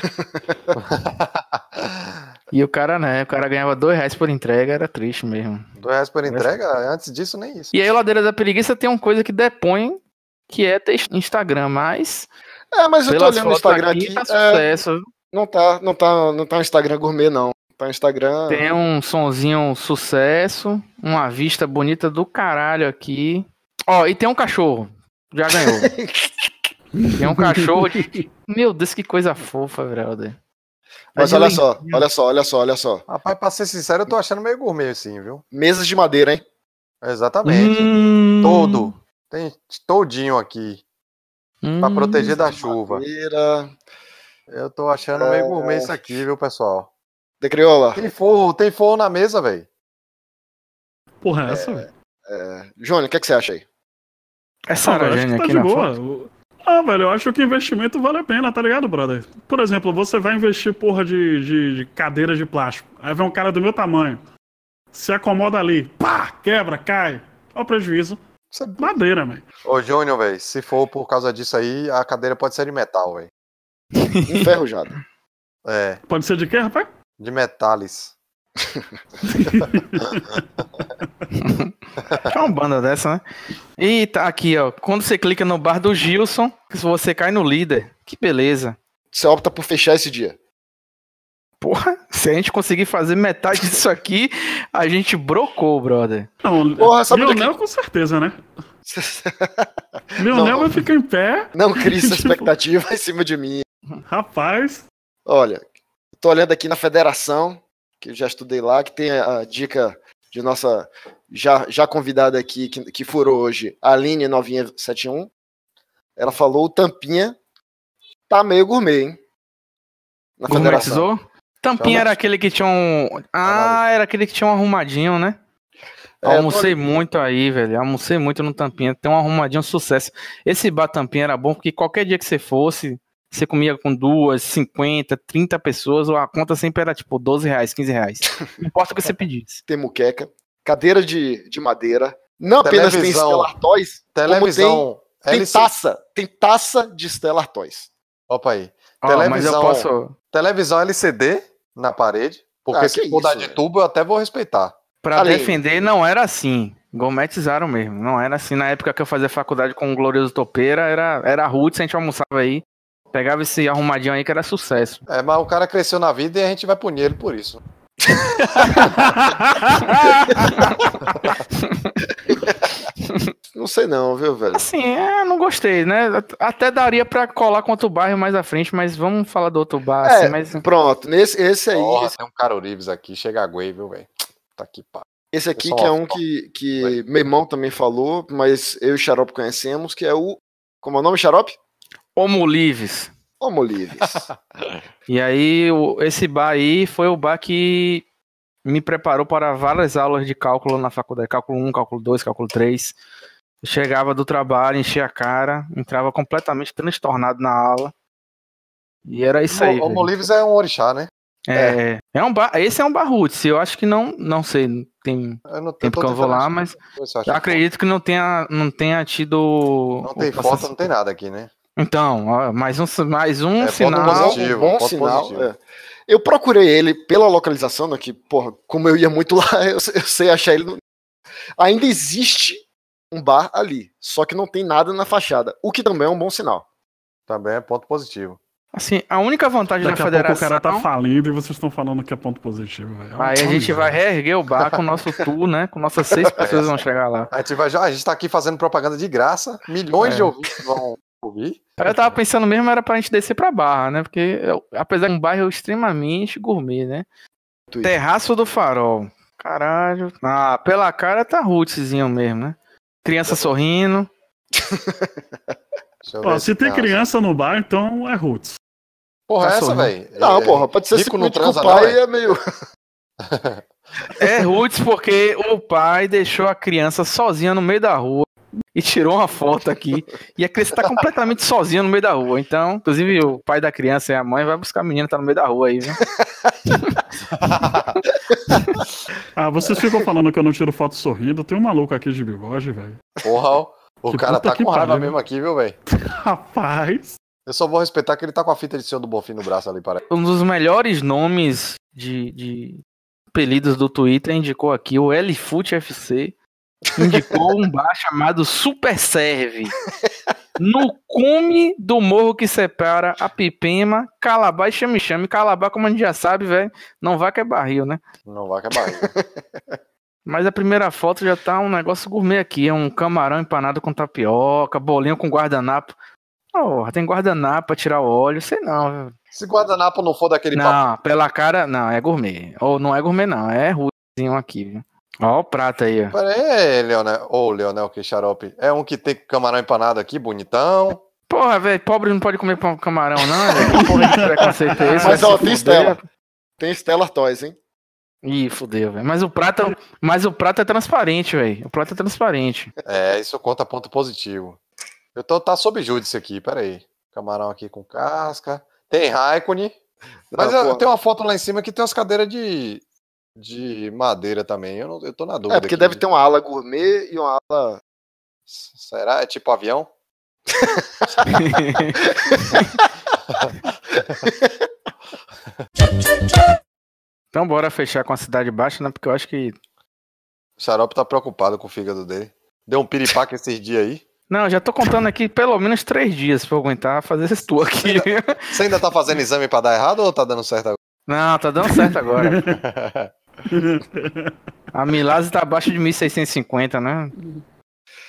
E o cara, né? O cara ganhava dois reais por entrega, era triste mesmo. Dois reais por entrega, antes disso nem isso. E aí o Ladeira da Preguiça tem uma coisa que depõe, que é ter Instagram, mas É, mas eu tô olhando o Instagram aqui, aqui. tá é, sucesso. não, tá, não, tá, não tá um Instagram gourmet, não. Tá Instagram. Tem um sonzinho sucesso, uma vista bonita do caralho aqui. Ó, e tem um cachorro. Já ganhou. tem um cachorro de... Meu Deus, que coisa fofa, brother. Mas olha só, olha só, olha só, olha só. Rapaz, pra ser sincero, eu tô achando meio gourmet assim, viu? Mesas de madeira, hein? Exatamente. Hum, Todo. Tem todinho aqui. Pra hum. proteger da chuva. Madeira. Eu tô achando meio gourmet isso aqui, viu, pessoal? De crioula. Tem forro, tem forro na mesa, velho. Porra, é essa, velho. É, Júnior, o que, é que você acha aí? É Ah, Sara velho, acho que tá aqui de na boa. foto. Ah, velho, eu acho que investimento vale a pena, tá ligado, brother? Por exemplo, você vai investir porra de, de, de cadeira de plástico. Aí vem um cara do meu tamanho. Se acomoda ali. Pá! Quebra, cai. Olha o prejuízo. Isso é- Madeira, velho. Ô, Júnior, velho, se for por causa disso aí, a cadeira pode ser de metal, velho. Enferrujado. É, Pode ser de quê, rapaz? De metales. É uma banda dessa, né? E tá aqui, ó. Quando você clica no bar do Gilson, você cai no líder. Que beleza. Você opta por fechar esse dia. Porra, se a gente conseguir fazer metade disso aqui, a gente brocou, brother. Não, Porra, sabe Lionel que- com certeza, né? Lionel Não. vai ficar em pé. Não crie essa Tipo- expectativa em cima de mim. Rapaz, Olha, tô olhando aqui na federação, que eu já estudei lá, que tem a dica de nossa já, já convidada aqui, que, que furou hoje, a Aline Novinha 71. Ela falou o Tampinha tá meio gourmet, hein? Na federação. Tampinha Chama- era aquele que tinha um. Ah, era aquele que tinha um arrumadinho, né? É, Almocei muito aí, velho. Almocei muito no Tampinha. Tem um arrumadinho sucesso. Esse bar Tampinha era bom porque qualquer dia que você fosse, você comia com duas, 50, 30 pessoas, a conta sempre era tipo 12 reais, 15 reais. Não importa o que você pedisse. Tem muqueca, cadeira de, de madeira. Não apenas tem. Stellar Toys, Televisão. tem LC... taça. Tem taça de Stellar Toys. Opa aí. Eu Televisão. posso. Televisão LCD na parede. Porque Ah, se que for dar isso, de velho. tubo, eu até vou respeitar. Pra Além- defender, não era assim. Gometizaram mesmo. Não era assim. Na época que eu fazia faculdade com o Glorioso Topeira, era, era roots, a gente almoçava aí. Pegava esse arrumadinho aí que era sucesso. É, mas o cara cresceu na vida e a gente vai punir ele por isso. Não sei não, viu, velho? Assim, é, não gostei, né? Até daria pra colar com outro bairro mais à frente, mas vamos falar do outro bar, É, assim, mas. Pronto, nesse, esse aí, Porra, esse, tem um Caro Reeves aqui, chega a Guay, viu, velho? Tá aqui, pá. esse aqui Pessoal, que é um ó, que, que meu irmão também falou, mas eu e o Xarope conhecemos, que é o. Como é o nome, Xarope? Homo Lives. Homo Lives. E aí, o- esse bar aí foi o bar que me preparou para várias aulas de cálculo na faculdade. Cálculo 1, cálculo 2, cálculo 3. Eu chegava do trabalho, enchia a cara, entrava completamente transtornado na aula. E era isso aí. O velho. Molives é um orixá, né? É, é um bar, esse é um bar roots. Eu acho que não, não sei, tem Eu não tempo que eu vou lá, mas eu se acredito que não tenha, não tenha tido. Não tem foto, processo- não tem nada aqui, né? Então, ó, mais um, mais um É, sinal. positivo. um bom sinal. positivo. é. Eu procurei ele pela localização, né, que, porra, como eu ia muito lá, eu, eu sei achar ele. no- Ainda existe um bar ali, só que não tem nada na fachada, o que também é um bom sinal. Também é ponto positivo. Assim, a única vantagem daqui da a pouco o federação. cara tá falindo e vocês estão falando que é ponto positivo, velho. Aí a gente vai reerguer o bar com o nosso tour, né? Com nossas seis pessoas vão chegar lá. A gente, vai, já, a gente tá aqui fazendo propaganda de graça, milhões É. de ouvintes vão ouvir. Eu tava pensando mesmo era pra gente descer pra barra, né? Porque eu- apesar de um bairro extremamente gourmet, né? Twitter. Terraço do Farol. Caralho. Ah, pela cara tá rootszinho mesmo, né? Criança sorrindo. Ó, se tem criança no bar, então é roots. Porra, Tá é essa, velho? Não, É, porra, pode ser rico não simplesmente que o não, pai velho? é meio. É Roots porque o pai deixou a criança sozinha no meio da rua e tirou uma foto aqui. E a criança tá completamente sozinha no meio da rua. Então, inclusive, o pai da criança e a mãe vai buscar a menina que tá no meio da rua aí, viu? Ah, vocês ficam falando que eu não tiro foto sorrindo. Tem um maluco aqui de bigode, velho. Porra, o Que cara tá com raiva pariu. mesmo aqui, viu, velho? Rapaz. Eu só vou respeitar que ele tá com a fita de Senhor do Bonfim no braço ali, parece. Um dos melhores nomes de, de apelidos do Twitter indicou aqui o Lfoot FC. Indicou um bar chamado Super Serve. No cume do morro que separa a Pipema, Calabá e Chame-Chame. Calabá, como a gente já sabe, velho, não vai que é barril, né? Não vai que é barriga. Mas a primeira foto já tá um negócio gourmet aqui. É um camarão empanado com tapioca, bolinho com guardanapo. Oh, tem guardanapo pra tirar o óleo, sei não. viu? Se guardanapo não for daquele papo. Não, pela cara, não, é gourmet. Ou não é gourmet, não, é ruizinho aqui, viu? Ó o prato aí, ó. Pera aí, Leonel. Ô, Leonel, que xarope. É um que tem camarão empanado aqui, bonitão. Porra, velho, pobre não pode comer pão- camarão, não, velho. Porra de preconceito é esse? Mas, ó, tem fuder. Stella. Tem Stellar Toys, hein? Ih, fudeu, velho. Mas o prato, mas o prato é transparente, velho. O prato é transparente. É, isso conta ponto positivo. Eu tô tá sob júdice aqui, pera aí. Camarão aqui com casca. Tem Raikkonen. Mas Não, eu, tem uma foto lá em cima que tem umas cadeiras de, de madeira também. Eu, não, eu tô na dúvida. É, porque aqui. deve ter uma ala gourmet e uma ala. Será? É tipo avião? Então bora fechar com a cidade baixa, né? Porque eu acho que. O xarope tá preocupado com o fígado dele. Deu um piripaque esses dias aí. Não, já tô contando aqui pelo menos três dias pra eu aguentar fazer esse tour aqui. Você ainda tá fazendo exame pra dar errado ou tá dando certo agora? Não, tá dando certo agora. A milase tá abaixo de 1650, né?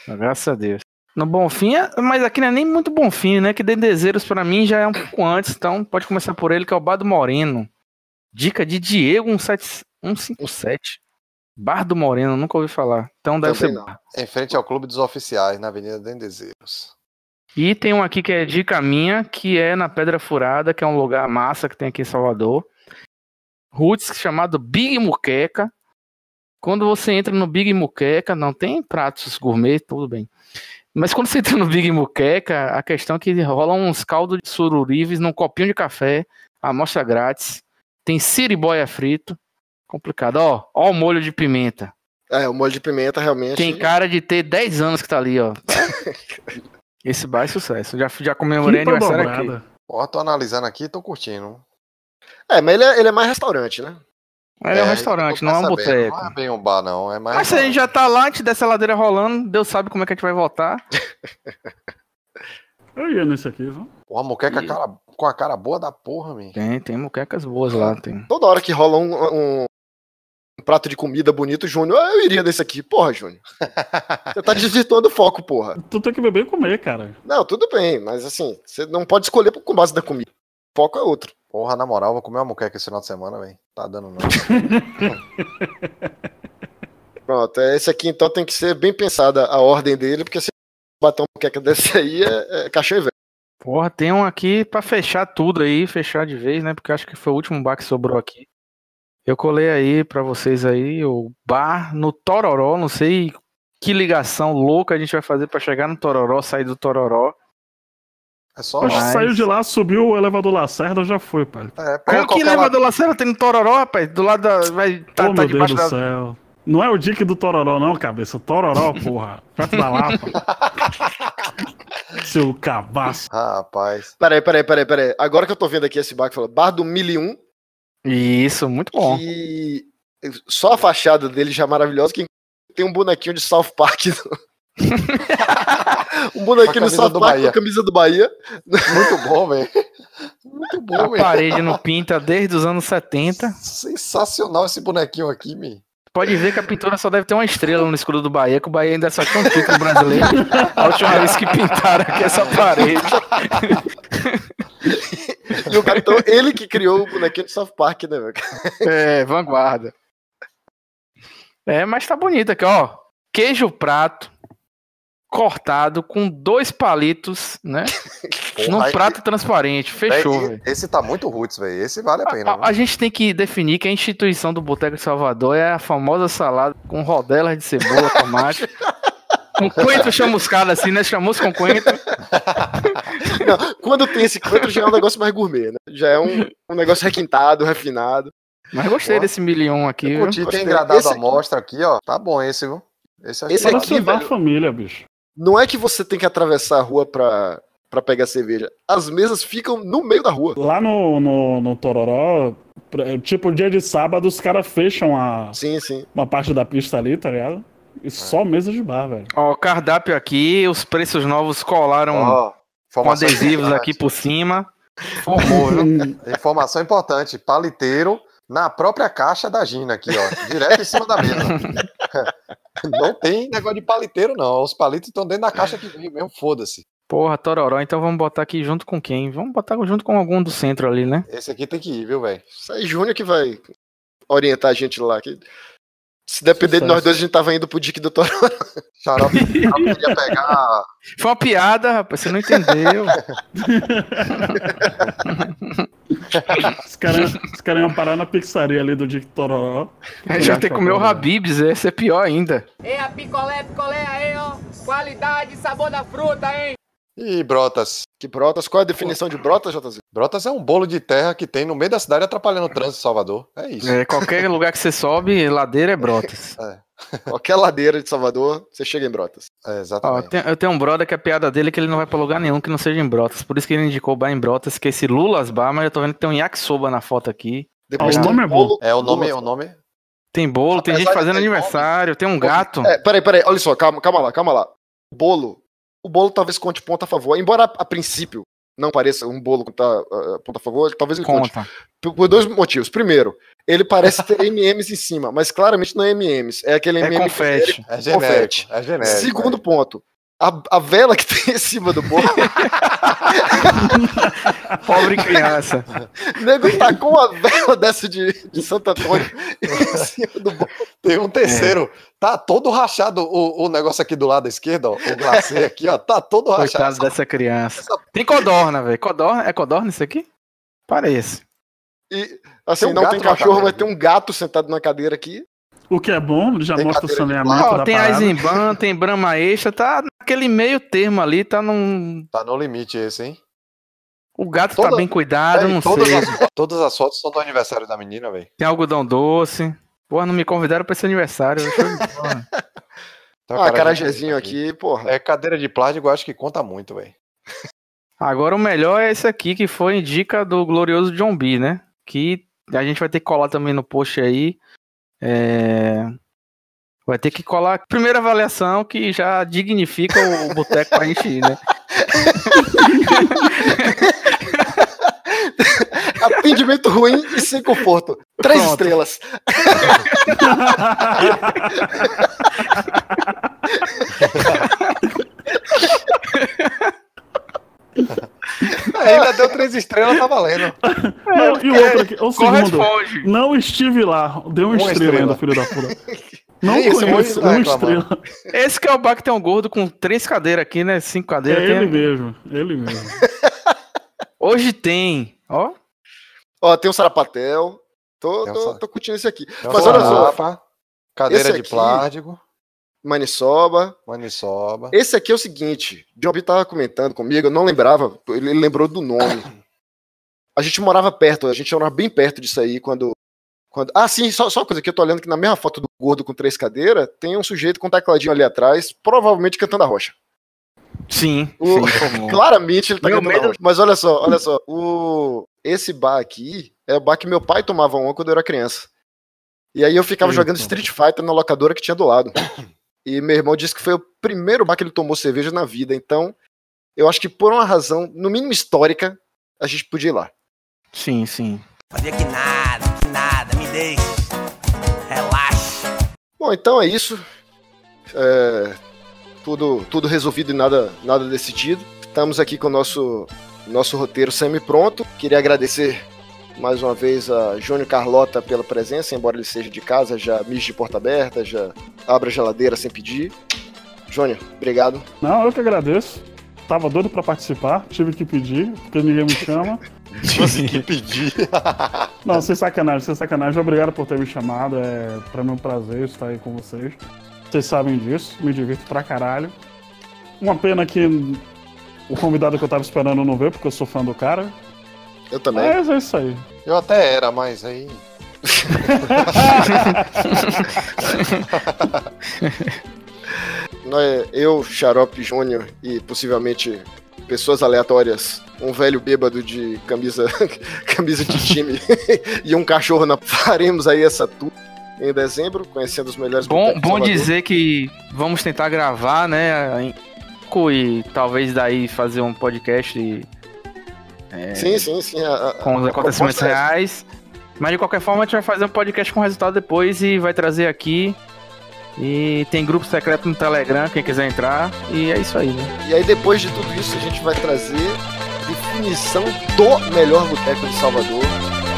Graças a Deus. No Bonfim, é- mas aqui não é nem muito Bonfim, né? Que Dendezeiros pra mim já é um pouco antes, então pode começar por ele, que é o Bar do Moreno. Dica de Diego 17 157. Bar do Moreno, nunca ouvi falar. Então deve Também ser. não. em frente ao Clube dos Oficiais, na Avenida Dendezeiros. E tem um aqui que é dica minha, que é na Pedra Furada, que é um lugar massa que tem aqui em Salvador. Roots chamado Big Muqueca. Quando você entra no Big Muqueca, não tem pratos gourmet, tudo bem. Mas quando você entra no Big Muqueca, a questão é que rolam uns caldos de sururives num copinho de café, amostra grátis. Tem siriboia frito. Complicado. Ó, ó o molho de pimenta. É, o molho de pimenta realmente. Tem cara de ter 10 anos que tá ali, ó. Esse bar é sucesso. Já, já comemorei aniversário aqui. Ó, tô analisando aqui e tô curtindo. É, mas ele é, ele é mais restaurante, né? Mas é um isso restaurante, não é um boteco. Não é bem um bar, não. É mais. Mas se a gente já tá lá, a gente desce a ladeira rolando, Deus sabe como é que a gente vai voltar. Eu ia nesse aqui, viu? Porra, moqueca E- cara, com a cara boa da porra, man. Tem, tem muquecas boas lá. Tem. Toda hora que rola um, um- um prato de comida bonito, Júnior, eu iria nesse aqui. Porra, Júnior. Você tá desvirtuando o foco, porra. Tu tem que beber e comer, cara. Não, tudo bem, mas assim, você não pode escolher com base da comida. O foco é outro. Porra, na moral, vou comer uma moqueca esse final de semana, velho. Tá dando não. Pronto, é, esse aqui então tem que ser bem pensada a ordem dele, porque se bater uma moqueca desse aí é, é e velho. Porra, tem um aqui pra fechar tudo aí, fechar de vez, né? Porque acho que foi o último bar que sobrou aqui. Eu colei aí pra vocês aí o bar no Tororó, não sei que ligação louca a gente vai fazer pra chegar no Tororó, sair do Tororó. É só. Mas- saiu de lá, subiu o elevador Lacerda, já foi, pai. É, Como que la- do Lacerda tem no Tororó, rapaz? Do lado da. Vai, tá, oh, tá meu Deus do da. céu. Não é o Dick do Tororó, não, cabeça. Tororó, porra. Perto da Lapa. Seu cabaço. Rapaz. Peraí, peraí, peraí, peraí. Agora que eu tô vendo aqui esse bar que fala Bar do 1001, Isso, muito bom. que só a fachada dele já é maravilhosa, que tem um bonequinho de South Park. um a bonequinho do Park Bahia. com a camisa do Bahia. Muito bom, velho. Muito bom, A velho. parede não pinta desde os anos 70. Sensacional esse bonequinho aqui, me. Pode ver que a pintura só deve ter uma estrela no escudo do Bahia, que o Bahia ainda só tinha um título brasileiro. A última vez que pintaram aqui essa parede. E o cara, então, ele que criou o bonequinho de South Park, né, velho? É, vanguarda. É, mas tá bonito aqui, ó. Queijo prato cortado com dois palitos, né? Porra, num prato transparente. Fechou, velho. Esse tá muito roots, velho. Esse vale a pena. A, a gente tem que definir que a instituição do Boteco de Salvador é a famosa salada com rodelas de cebola, tomate. Com coentro chamuscado assim, né? Chamusca com coentro. Não, quando tem esse coentro já é um negócio mais gourmet, né? Já é um, um negócio requintado, refinado. Mas gostei desse milhão aqui. Eu curti, Gostei. tem agradado Esse a aqui- amostra aqui, ó. Tá bom esse, viu? Esse, Esse aqui, a velho. família, bicho. Não é que você tem que atravessar a rua pra, pra pegar cerveja. As mesas ficam no meio da rua. Lá no, no, no Tororó, pra- tipo, dia de sábado, os caras fecham a, Sim, sim. uma parte da pista ali, tá ligado? E só mesa de bar, velho. Ó, cardápio aqui, os preços novos colaram Ó, com adesivos aqui por cima. Formou, viu? Informação importante: paliteiro na própria caixa da Gina aqui, ó. Direto em cima da mesa. Não tem negócio de paliteiro, não. Os palitos estão dentro da caixa que veio mesmo, foda-se. Porra, Tororó, então vamos botar aqui junto com quem? Vamos botar junto com algum do centro ali, né? Esse aqui tem que ir, viu, velho? Isso aí, Júnior que vai orientar a gente lá. Que... Se depender de Sucesso. nós dois, a gente tava indo pro Dick do Toro. Xarope xarope pegar. Foi uma piada, rapaz, você não entendeu. Os caras os caras iam parar na pizzaria ali do Dick Tororó. Gente vai ter que comer o Habibs, esse é pior ainda. Ei, a picolé, picolé aí, ó. Qualidade e sabor da fruta, hein? E brotas. Que brotas? Qual é a definição de brotas, JZ? Brotas é um bolo de terra que tem no meio da cidade atrapalhando o trânsito de Salvador. É isso. É, qualquer lugar que você sobe, ladeira é brotas. Qualquer ladeira de Salvador, você chega em brotas. É, Ó, exatamente. tem- eu tenho um brother que a piada dele é que ele não vai pra lugar nenhum que não seja em brotas. Por isso que ele indicou o bar em brotas, que é esse Lulas Bar, mas eu tô vendo que tem um yakisoba na foto aqui. Depois Ah, o tem nome é bom. É o nome, Lulas. o nome. Tem bolo, tem gente Apesar fazendo ter aniversário, tem um gato. É, peraí, peraí, olha só, calma, calma lá, calma lá. O bolo. O bolo talvez conte ponto a favor. Embora a, a princípio não pareça um bolo que tá uh, ponto a favor, talvez ele conte. Conta. Por, por dois motivos. Primeiro, ele parece ter MMs em cima, mas claramente não é MMs. É aquele É MM confete. É genérico. Confete. É genérico. Segundo ponto. A, a vela que tem em cima do bolo, Pobre criança. o nego tá com a vela dessa de, de Santo Antônio em cima do bolo. Tem um terceiro. Tá todo rachado o, o negócio aqui do lado esquerdo, ó. O glacê aqui, ó. Tá todo Coitado rachado. dessa criança. Tem codorna, velho. Codorna, é codorna isso aqui? Parece. E assim, Tem um não tem cachorro, vai ter um gato sentado na cadeira aqui. O que é bom, já Tem mostra o de saneamento Ó, da tem parada. Eisenbahn, tem Brahma Extra, tá naquele meio termo ali, tá num. Tá no limite esse, hein? O gato Toda- tá bem cuidado, É, não todas, sei. as, todas as fotos são do aniversário da menina, velho. Tem algodão doce. Porra, não me convidaram pra esse aniversário. eu show de bola. Tem Ah, carajezinho aqui, porra. É cadeira de plástico, eu acho que conta muito, velho. Agora o melhor é esse aqui, que foi dica do glorioso John B, né? Que a gente vai ter que colar também no post aí. É, Vai ter que colar a primeira avaliação que já dignifica o boteco pra gente ir, né? Atendimento ruim e sem conforto. Três Pronto. estrelas. É, ainda deu três estrelas, tá valendo. Não, e o outro aqui, o segundo. Não estive lá. Deu uma, Uma estrela, estrela. ainda, filho da puta. Não Esse conheço, muito uma reclamando. estrela. Esse que é o bar que tem um gordo com três cadeiras aqui, né? Cinco É cadeiras. ele Tem- mesmo, ele mesmo. Hoje tem, ó. Ó, tem um sarapatel. Tô, um tô, sa- tô curtindo esse aqui. Tem Mas olha só, Cadeira Esse de aqui- plástico, maniçoba. maniçoba. Esse aqui é o seguinte, John B tava comentando comigo, eu não lembrava, ele lembrou do nome. A gente morava perto, a gente morava bem perto disso aí quando. quando... Ah, sim, só, só uma coisa que eu tô olhando que na mesma foto do gordo com três cadeiras, tem um sujeito com um tecladinho ali atrás, provavelmente cantando a rocha. Sim, O- sim. Claramente ele tá Meu cantando a medo- rocha. Mas olha só, olha só, o... esse bar aqui é o bar que meu pai tomava um quando eu era criança. E aí eu ficava Eita. jogando Street Fighter na locadora que tinha do lado. E meu irmão disse que foi o primeiro bar que ele tomou cerveja na vida. Então, eu acho que por uma razão, no mínimo histórica, a gente podia ir lá. Sim, sim. Fazer que nada, que nada, me deixe. Relaxa. Bom, então é isso. É, tudo, tudo resolvido e nada, nada decidido. Estamos aqui com o nosso, nosso roteiro semi-pronto. Queria agradecer mais uma vez a Júnior Carlota pela presença, embora ele seja de casa, já mije de porta aberta, já abra a geladeira sem pedir. Júnior, obrigado. Não, eu que agradeço. Tava doido pra participar, tive que pedir, porque ninguém me chama. Tive que pedir. Não, sem sacanagem, sem sacanagem. Obrigado por ter me chamado. É pra mim um prazer estar aí com vocês. Vocês sabem disso, me divirto pra caralho. Uma pena que o convidado que eu tava esperando não veio, porque eu sou fã do cara. Eu também. Mas é isso aí. Eu até era, mas aí. Nós- Eu, Xarope Júnior e possivelmente pessoas aleatórias, um velho bêbado de camisa, camisa de time e um cachorro na. Faremos aí essa tour em dezembro, conhecendo os melhores Bom, bom dizer que vamos tentar gravar, né? E talvez daí fazer um podcast e- Sim, sim, sim. a- com os acontecimentos é reais. Mas de qualquer forma, a gente vai fazer um podcast com resultado depois e vai trazer aqui. E tem grupo secreto no Telegram, quem quiser entrar. E é isso aí, né? E aí, depois de tudo isso, a gente vai trazer definição do melhor boteco de Salvador.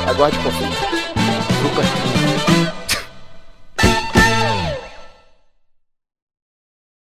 Aguarde confie.